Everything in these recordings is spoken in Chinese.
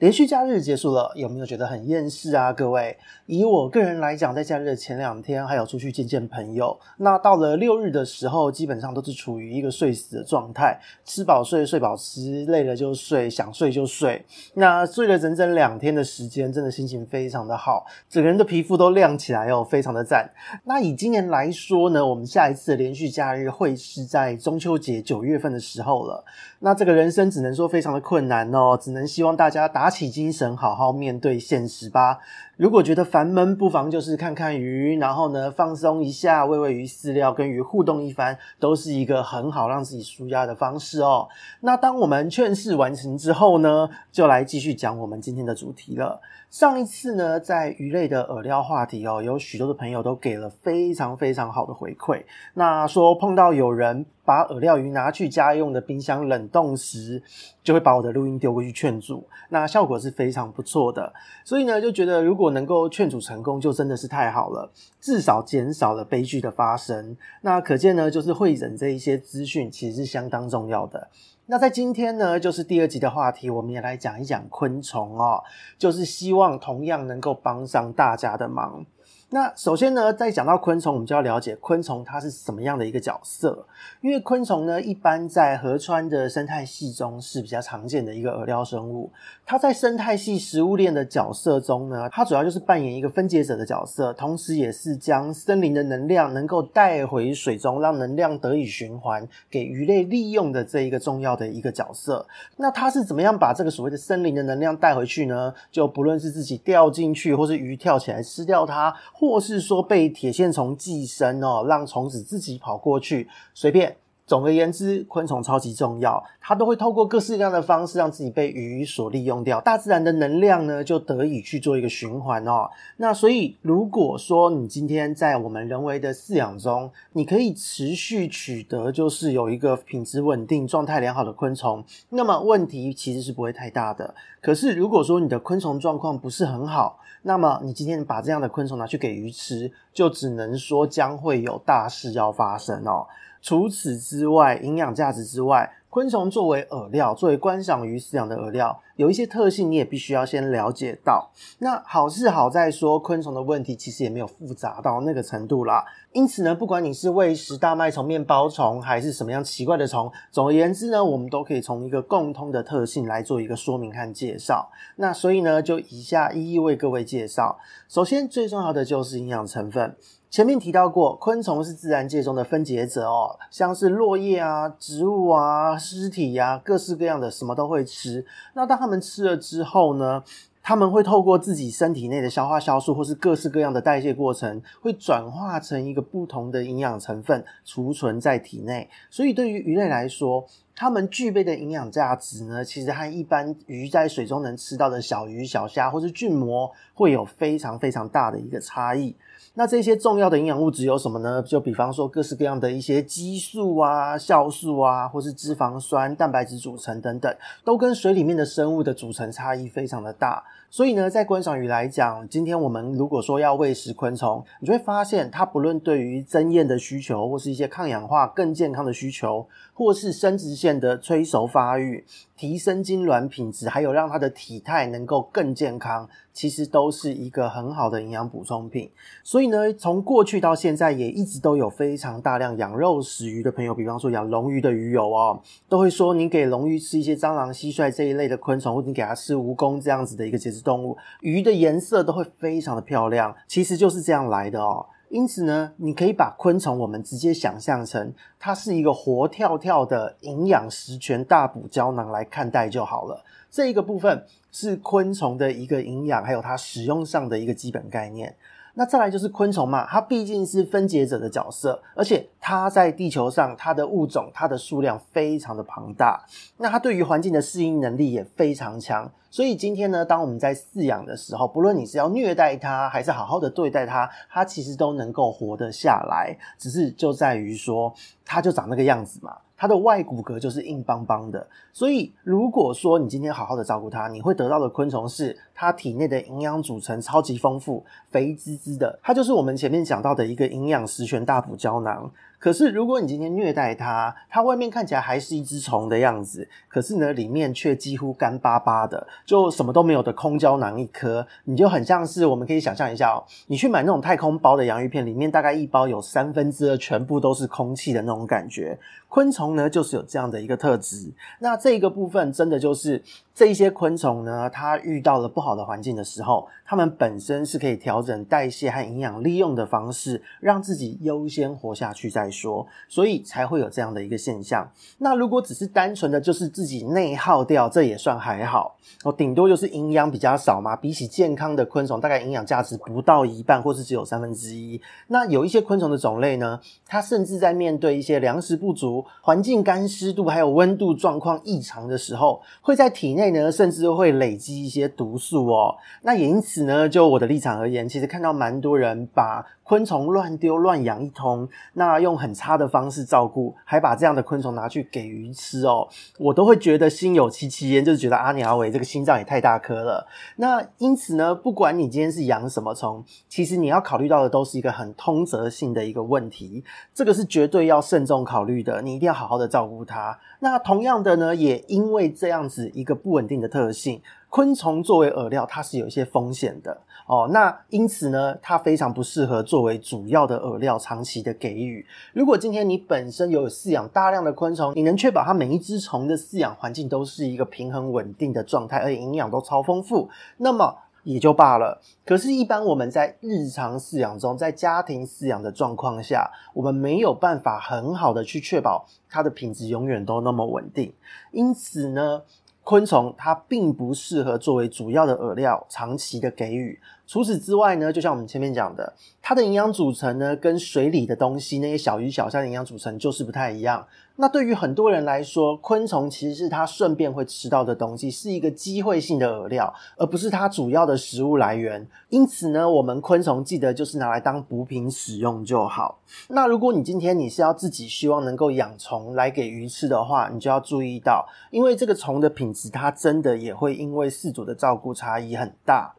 连续假日结束了，有没有觉得很厌世啊？各位，以我个人来讲，在假日的前两天还有出去见见朋友。那到了六日的时候，基本上都是处于一个睡死的状态，吃饱睡，睡饱吃，累了就睡，想睡就睡。那睡了整整两天的时间，真的心情非常的好，整个人的皮肤都亮起来哦，非常的赞。那以今年来说呢，我们下一次的连续假日会是在中秋节九月份的时候了。那这个人生只能说非常的困难哦，只能希望大家打起精神，好好面对现实吧。如果觉得烦闷，不妨就是看看鱼，然后呢放松一下，喂喂鱼饲料，跟鱼互动一番，都是一个很好让自己舒压的方式哦。那当我们劝世完成之后呢，就来继续讲我们今天的主题了。上一次呢，在鱼类的饵料话题哦，有许多的朋友都给了非常非常好的回馈。那说碰到有人把饵料鱼拿去家用的冰箱冷冻时，就会把我的录音丢过去劝阻，那效果是非常不错的。所以呢，就觉得如果能够劝阻成功，就真的是太好了，至少减少了悲剧的发生。那可见呢，就是会诊这一些资讯其实是相当重要的。那在今天呢，就是第二集的话题，我们也来讲一讲昆虫哦，就是希望同样能够帮上大家的忙。那首先呢，在讲到昆虫，我们就要了解昆虫它是什么样的一个角色。因为昆虫呢，一般在河川的生态系中是比较常见的一个饵料生物。它在生态系食物链的角色中呢，它主要就是扮演一个分解者的角色，同时也是将森林的能量能够带回水中，让能量得以循环，给鱼类利用的这一个重要的一个角色。那它是怎么样把这个所谓的森林的能量带回去呢？就不论是自己掉进去，或是鱼跳起来吃掉它。或是说被铁线虫寄生哦，让虫子自己跑过去，随便。总而言之，昆虫超级重要，它都会透过各式各样的方式让自己被鱼所利用掉，大自然的能量呢就得以去做一个循环哦。那所以，如果说你今天在我们人为的饲养中，你可以持续取得就是有一个品质稳定、状态良好的昆虫，那么问题其实是不会太大的。可是，如果说你的昆虫状况不是很好，那么你今天把这样的昆虫拿去给鱼吃，就只能说将会有大事要发生哦。除此之外，营养价值之外，昆虫作为饵料，作为观赏鱼饲养的饵料，有一些特性你也必须要先了解到。那好是好在说，昆虫的问题其实也没有复杂到那个程度啦。因此呢，不管你是喂食大麦虫、面包虫，还是什么样奇怪的虫，总而言之呢，我们都可以从一个共通的特性来做一个说明和介绍。那所以呢，就以下一一为各位介绍。首先，最重要的就是营养成分。前面提到过，昆虫是自然界中的分解者哦，像是落叶啊、植物啊、尸体呀、啊，各式各样的什么都会吃。那当它们吃了之后呢，它们会透过自己身体内的消化酵素或是各式各样的代谢过程，会转化成一个不同的营养成分，储存在体内。所以对于鱼类来说，它们具备的营养价值呢，其实和一般鱼在水中能吃到的小鱼、小虾或是菌膜，会有非常非常大的一个差异。那这些重要的营养物质有什么呢？就比方说各式各样的一些激素啊、酵素啊，或是脂肪酸、蛋白质组成等等，都跟水里面的生物的组成差异非常的大。所以呢，在观赏鱼来讲，今天我们如果说要喂食昆虫，你就会发现它不论对于增艳的需求，或是一些抗氧化、更健康的需求，或是生殖腺的催熟发育、提升精卵品质，还有让它的体态能够更健康，其实都是一个很好的营养补充品。所以呢，从过去到现在，也一直都有非常大量养肉食鱼的朋友，比方说养龙鱼的鱼友哦，都会说你给龙鱼吃一些蟑螂、蟋蟀这一类的昆虫，或者你给它吃蜈蚣这样子的一个节动物，鱼的颜色都会非常的漂亮，其实就是这样来的哦。因此呢，你可以把昆虫我们直接想象成它是一个活跳跳的营养十全大补胶囊来看待就好了。这一个部分是昆虫的一个营养，还有它使用上的一个基本概念。那再来就是昆虫嘛，它毕竟是分解者的角色，而且它在地球上，它的物种，它的数量非常的庞大。那它对于环境的适应能力也非常强。所以今天呢，当我们在饲养的时候，不论你是要虐待它，还是好好的对待它，它其实都能够活得下来。只是就在于说，它就长那个样子嘛。它的外骨骼就是硬邦邦的，所以如果说你今天好好的照顾它，你会得到的昆虫是它体内的营养组成超级丰富，肥滋滋的，它就是我们前面讲到的一个营养十全大补胶囊。可是，如果你今天虐待它，它外面看起来还是一只虫的样子，可是呢，里面却几乎干巴巴的，就什么都没有的空胶囊一颗，你就很像是我们可以想象一下哦，你去买那种太空包的洋芋片，里面大概一包有三分之二全部都是空气的那种感觉。昆虫呢，就是有这样的一个特质。那这个部分真的就是。这一些昆虫呢，它遇到了不好的环境的时候，它们本身是可以调整代谢和营养利用的方式，让自己优先活下去再说，所以才会有这样的一个现象。那如果只是单纯的就是自己内耗掉，这也算还好，哦，顶多就是营养比较少嘛。比起健康的昆虫，大概营养价值不到一半，或是只有三分之一。那有一些昆虫的种类呢，它甚至在面对一些粮食不足、环境干湿度还有温度状况异常的时候，会在体内。呢，甚至会累积一些毒素哦。那也因此呢，就我的立场而言，其实看到蛮多人把昆虫乱丢乱养一通，那用很差的方式照顾，还把这样的昆虫拿去给鱼吃哦，我都会觉得心有戚戚焉，就是觉得阿尼阿伟这个心脏也太大颗了。那因此呢，不管你今天是养什么虫，其实你要考虑到的都是一个很通则性的一个问题，这个是绝对要慎重考虑的，你一定要好好的照顾它。那同样的呢，也因为这样子一个不稳定的特性，昆虫作为饵料，它是有一些风险的哦。那因此呢，它非常不适合作为主要的饵料，长期的给予。如果今天你本身有饲养大量的昆虫，你能确保它每一只虫的饲养环境都是一个平衡稳定的状态，而且营养都超丰富，那么。也就罢了。可是，一般我们在日常饲养中，在家庭饲养的状况下，我们没有办法很好的去确保它的品质永远都那么稳定。因此呢，昆虫它并不适合作为主要的饵料，长期的给予。除此之外呢，就像我们前面讲的，它的营养组成呢，跟水里的东西那些小鱼小虾的营养组成就是不太一样。那对于很多人来说，昆虫其实是它顺便会吃到的东西，是一个机会性的饵料，而不是它主要的食物来源。因此呢，我们昆虫记得就是拿来当补品使用就好。那如果你今天你是要自己希望能够养虫来给鱼吃的话，你就要注意到，因为这个虫的品质，它真的也会因为饲主的照顾差异很大。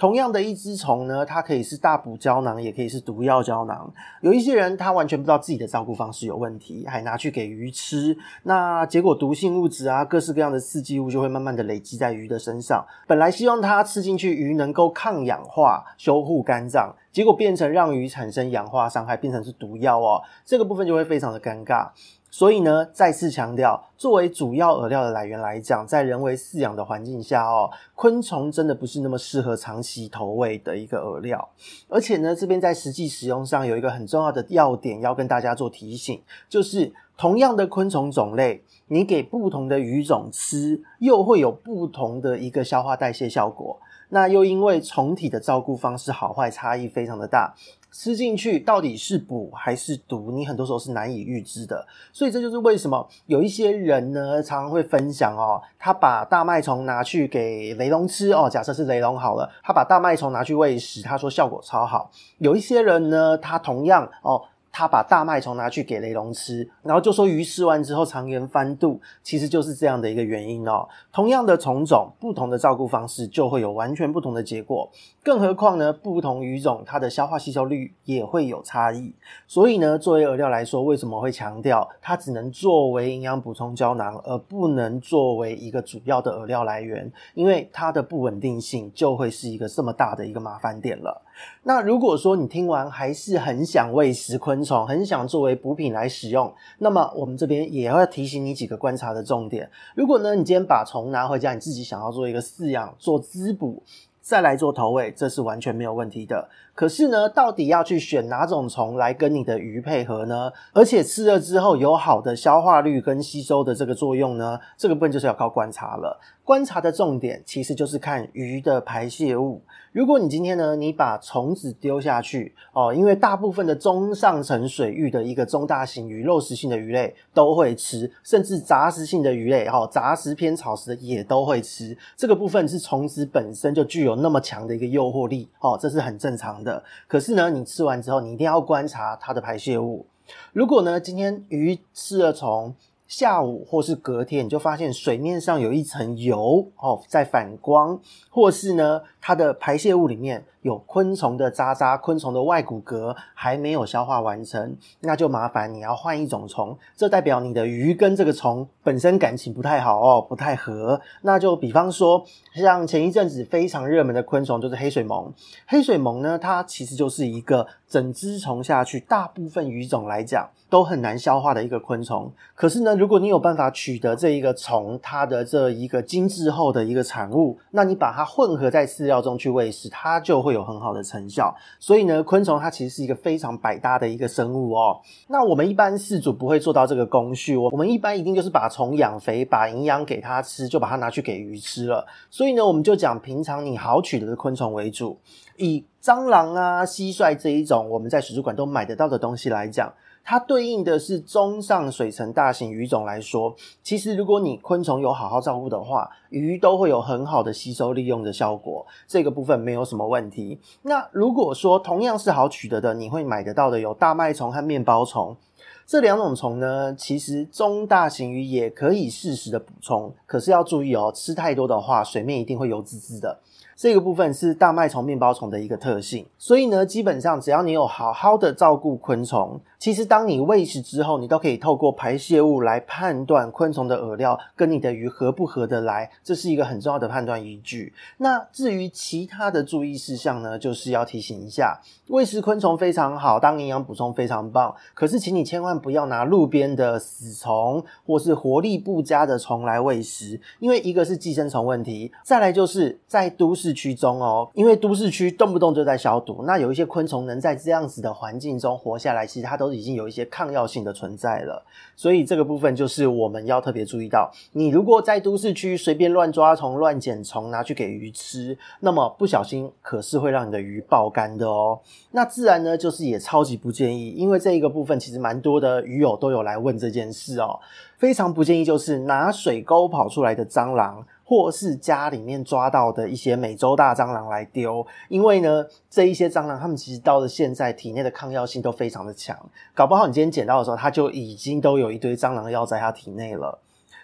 同样的一只虫呢，它可以是大补胶囊，也可以是毒药胶囊。有一些人他完全不知道自己的照顾方式有问题，还拿去给鱼吃，那结果毒性物质啊，各式各样的刺激物就会慢慢的累积在鱼的身上。本来希望它吃进去，鱼能够抗氧化、修护肝脏，结果变成让鱼产生氧化伤害，变成是毒药哦。这个部分就会非常的尴尬。所以呢，再次强调，作为主要饵料的来源来讲，在人为饲养的环境下哦，昆虫真的不是那么适合长期投喂的一个饵料。而且呢，这边在实际使用上有一个很重要的要点要跟大家做提醒，就是同样的昆虫种类，你给不同的鱼种吃，又会有不同的一个消化代谢效果。那又因为虫体的照顾方式好坏差异非常的大，吃进去到底是补还是毒，你很多时候是难以预知的。所以这就是为什么有一些人呢，常常会分享哦，他把大麦虫拿去给雷龙吃哦，假设是雷龙好了，他把大麦虫拿去喂食，他说效果超好。有一些人呢，他同样哦。他把大麦虫拿去给雷龙吃，然后就说鱼吃完之后肠炎翻肚，其实就是这样的一个原因哦。同样的虫种，不同的照顾方式就会有完全不同的结果。更何况呢，不同鱼种它的消化吸收率也会有差异。所以呢，作为饵料来说，为什么会强调它只能作为营养补充胶囊，而不能作为一个主要的饵料来源？因为它的不稳定性就会是一个这么大的一个麻烦点了。那如果说你听完还是很想喂食昆虫，很想作为补品来使用，那么我们这边也要提醒你几个观察的重点。如果呢，你今天把虫拿回家，你自己想要做一个饲养、做滋补，再来做投喂，这是完全没有问题的。可是呢，到底要去选哪种虫来跟你的鱼配合呢？而且吃了之后有好的消化率跟吸收的这个作用呢？这个部分就是要靠观察了。观察的重点其实就是看鱼的排泄物。如果你今天呢，你把虫子丢下去哦，因为大部分的中上层水域的一个中大型鱼、肉食性的鱼类都会吃，甚至杂食性的鱼类哈，杂食偏草食的也都会吃。这个部分是虫子本身就具有那么强的一个诱惑力哦，这是很正常的。可是呢，你吃完之后，你一定要观察它的排泄物。如果呢，今天鱼吃了从，下午或是隔天，你就发现水面上有一层油哦，在反光，或是呢，它的排泄物里面有昆虫的渣渣、昆虫的外骨骼还没有消化完成，那就麻烦你要换一种虫。这代表你的鱼跟这个虫本身感情不太好哦，不太合。那就比方说，像前一阵子非常热门的昆虫就是黑水虻。黑水虻呢，它其实就是一个整只虫下去，大部分鱼种来讲都很难消化的一个昆虫。可是呢，如果你有办法取得这一个虫它的这一个精制后的一个产物，那你把它混合在饲料中去喂食，它就会有很好的成效。所以呢，昆虫它其实是一个非常百搭的一个生物哦。那我们一般饲主不会做到这个工序，我们一般一定就是把虫养肥，把营养给它吃，就把它拿去给鱼吃了。所以呢，我们就讲平常你好取得的昆虫为主，以蟑螂啊、蟋蟀这一种我们在水族馆都买得到的东西来讲。它对应的是中上水层大型鱼种来说，其实如果你昆虫有好好照顾的话，鱼都会有很好的吸收利用的效果，这个部分没有什么问题。那如果说同样是好取得的，你会买得到的有大麦虫和面包虫这两种虫呢，其实中大型鱼也可以适时的补充，可是要注意哦，吃太多的话，水面一定会油滋滋的。这个部分是大麦虫、面包虫的一个特性，所以呢，基本上只要你有好好的照顾昆虫，其实当你喂食之后，你都可以透过排泄物来判断昆虫的饵料跟你的鱼合不合得来，这是一个很重要的判断依据。那至于其他的注意事项呢，就是要提醒一下，喂食昆虫非常好，当营养补充非常棒，可是请你千万不要拿路边的死虫或是活力不佳的虫来喂食，因为一个是寄生虫问题，再来就是在都市区中哦，因为都市区动不动就在消毒，那有一些昆虫能在这样子的环境中活下来，其实它都已经有一些抗药性的存在了。所以这个部分就是我们要特别注意到，你如果在都市区随便乱抓虫、乱捡虫拿去给鱼吃，那么不小心可是会让你的鱼爆肝的哦。那自然呢，就是也超级不建议，因为这一个部分其实蛮多的鱼友都有来问这件事哦，非常不建议就是拿水沟跑出来的蟑螂。或是家里面抓到的一些美洲大蟑螂来丢，因为呢，这一些蟑螂它们其实到了现在体内的抗药性都非常的强，搞不好你今天捡到的时候，它就已经都有一堆蟑螂药在它体内了。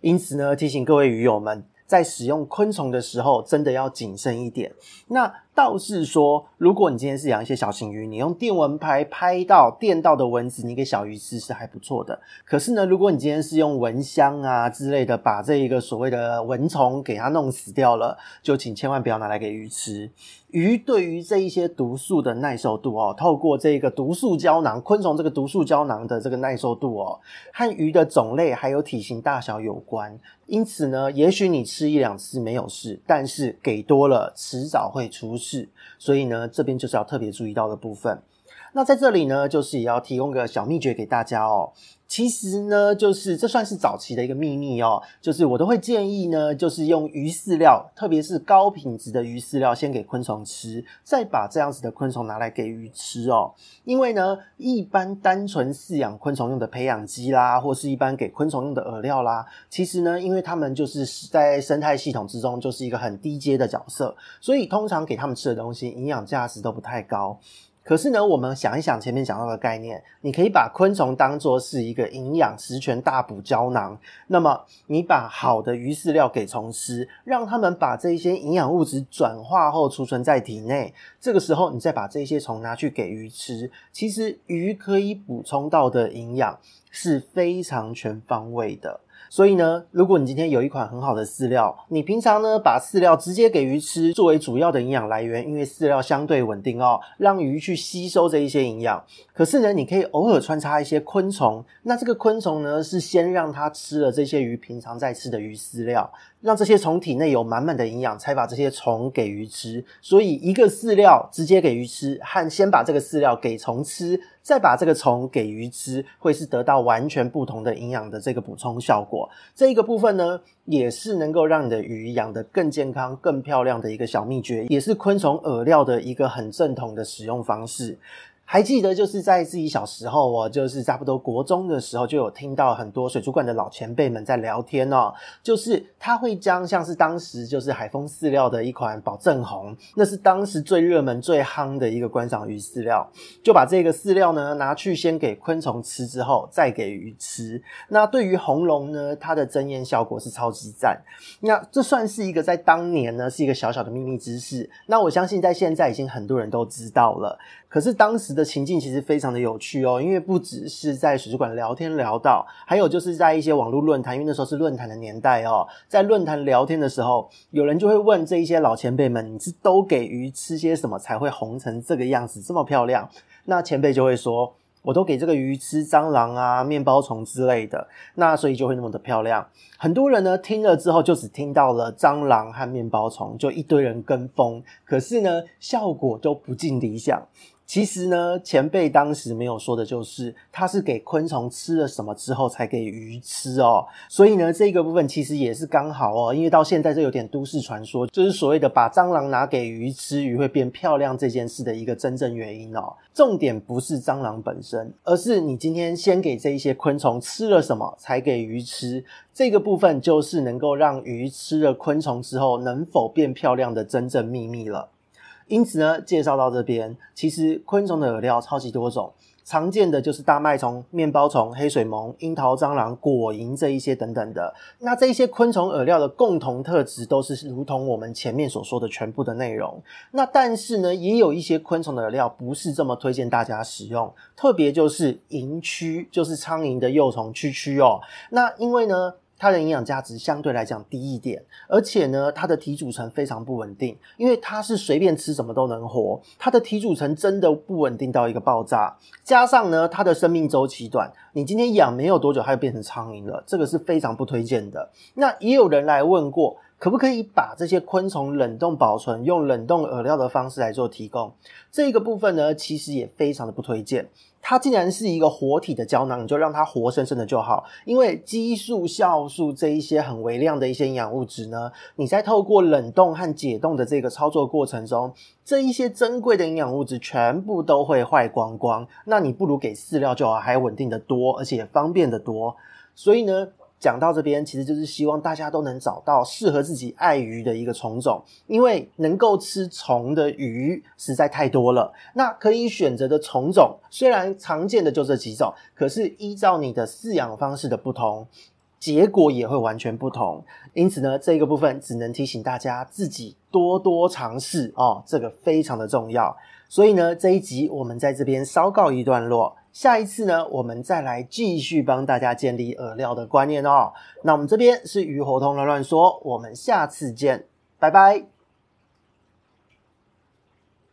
因此呢，提醒各位鱼友们，在使用昆虫的时候，真的要谨慎一点。那倒是说，如果你今天是养一些小型鱼，你用电蚊拍拍到电到的蚊子，你给小鱼吃是还不错的。可是呢，如果你今天是用蚊香啊之类的，把这一个所谓的蚊虫给它弄死掉了，就请千万不要拿来给鱼吃。鱼对于这一些毒素的耐受度哦，透过这个毒素胶囊，昆虫这个毒素胶囊的这个耐受度哦，和鱼的种类还有体型大小有关。因此呢，也许你吃一两次没有事，但是给多了，迟早会出事。是，所以呢，这边就是要特别注意到的部分。那在这里呢，就是也要提供个小秘诀给大家哦。其实呢，就是这算是早期的一个秘密哦。就是我都会建议呢，就是用鱼饲料，特别是高品质的鱼饲料，先给昆虫吃，再把这样子的昆虫拿来给鱼吃哦。因为呢，一般单纯饲养昆虫用的培养基啦，或是一般给昆虫用的饵料啦，其实呢，因为他们就是在生态系统之中就是一个很低阶的角色，所以通常给他们吃的东西营养价值都不太高。可是呢，我们想一想前面讲到的概念，你可以把昆虫当做是一个营养十全大补胶囊。那么，你把好的鱼饲料给虫吃，让他们把这些营养物质转化后储存在体内。这个时候，你再把这些虫拿去给鱼吃，其实鱼可以补充到的营养是非常全方位的。所以呢，如果你今天有一款很好的饲料，你平常呢把饲料直接给鱼吃，作为主要的营养来源，因为饲料相对稳定哦，让鱼去吸收这一些营养。可是呢，你可以偶尔穿插一些昆虫，那这个昆虫呢是先让它吃了这些鱼平常在吃的鱼饲料，让这些虫体内有满满的营养，才把这些虫给鱼吃。所以，一个饲料直接给鱼吃，和先把这个饲料给虫吃，再把这个虫给鱼吃，会是得到完全不同的营养的这个补充效果。这一个部分呢，也是能够让你的鱼养得更健康、更漂亮的一个小秘诀，也是昆虫饵料的一个很正统的使用方式。还记得，就是在自己小时候，我就是差不多国中的时候，就有听到很多水族馆的老前辈们在聊天哦。就是他会将像是当时就是海丰饲料的一款保正红，那是当时最热门、最夯的一个观赏鱼饲料，就把这个饲料呢拿去先给昆虫吃，之后再给鱼吃。那对于红龙呢，它的增艳效果是超级赞。那这算是一个在当年呢是一个小小的秘密知识。那我相信在现在已经很多人都知道了。可是当时的情境其实非常的有趣哦，因为不只是在水族馆聊天聊到，还有就是在一些网络论坛，因为那时候是论坛的年代哦，在论坛聊天的时候，有人就会问这一些老前辈们：“你是都给鱼吃些什么才会红成这个样子，这么漂亮？”那前辈就会说。我都给这个鱼吃蟑螂啊、面包虫之类的，那所以就会那么的漂亮。很多人呢听了之后，就只听到了蟑螂和面包虫，就一堆人跟风，可是呢效果都不尽理想。其实呢，前辈当时没有说的就是，他是给昆虫吃了什么之后才给鱼吃哦。所以呢，这个部分其实也是刚好哦，因为到现在这有点都市传说，就是所谓的把蟑螂拿给鱼吃，鱼会变漂亮这件事的一个真正原因哦。重点不是蟑螂本身，而是你今天先给这一些昆虫吃了什么才给鱼吃，这个部分就是能够让鱼吃了昆虫之后能否变漂亮的真正秘密了。因此呢，介绍到这边，其实昆虫的饵料超级多种，常见的就是大麦虫、面包虫、黑水虻、樱桃蟑螂、果蝇这一些等等的。那这一些昆虫饵料的共同特质，都是如同我们前面所说的全部的内容。那但是呢，也有一些昆虫的饵料不是这么推荐大家使用，特别就是蝇蛆，就是苍蝇的幼虫蛆蛆哦。那因为呢，它的营养价值相对来讲低一点，而且呢，它的体组成非常不稳定，因为它是随便吃什么都能活，它的体组成真的不稳定到一个爆炸。加上呢，它的生命周期短，你今天养没有多久，它就变成苍蝇了，这个是非常不推荐的。那也有人来问过，可不可以把这些昆虫冷冻保存，用冷冻饵料的方式来做提供？这个部分呢，其实也非常的不推荐。它既然是一个活体的胶囊，你就让它活生生的就好。因为激素、酵素这一些很微量的一些营养物质呢，你在透过冷冻和解冻的这个操作过程中，这一些珍贵的营养物质全部都会坏光光。那你不如给饲料就好，还稳定的多，而且方便的多。所以呢。讲到这边，其实就是希望大家都能找到适合自己爱鱼的一个虫种，因为能够吃虫的鱼实在太多了。那可以选择的虫种虽然常见的就这几种，可是依照你的饲养方式的不同，结果也会完全不同。因此呢，这个部分只能提醒大家自己多多尝试哦，这个非常的重要。所以呢，这一集我们在这边稍告一段落。下一次呢，我们再来继续帮大家建立饵料的观念哦。那我们这边是鱼活通乱乱说，我们下次见，拜拜。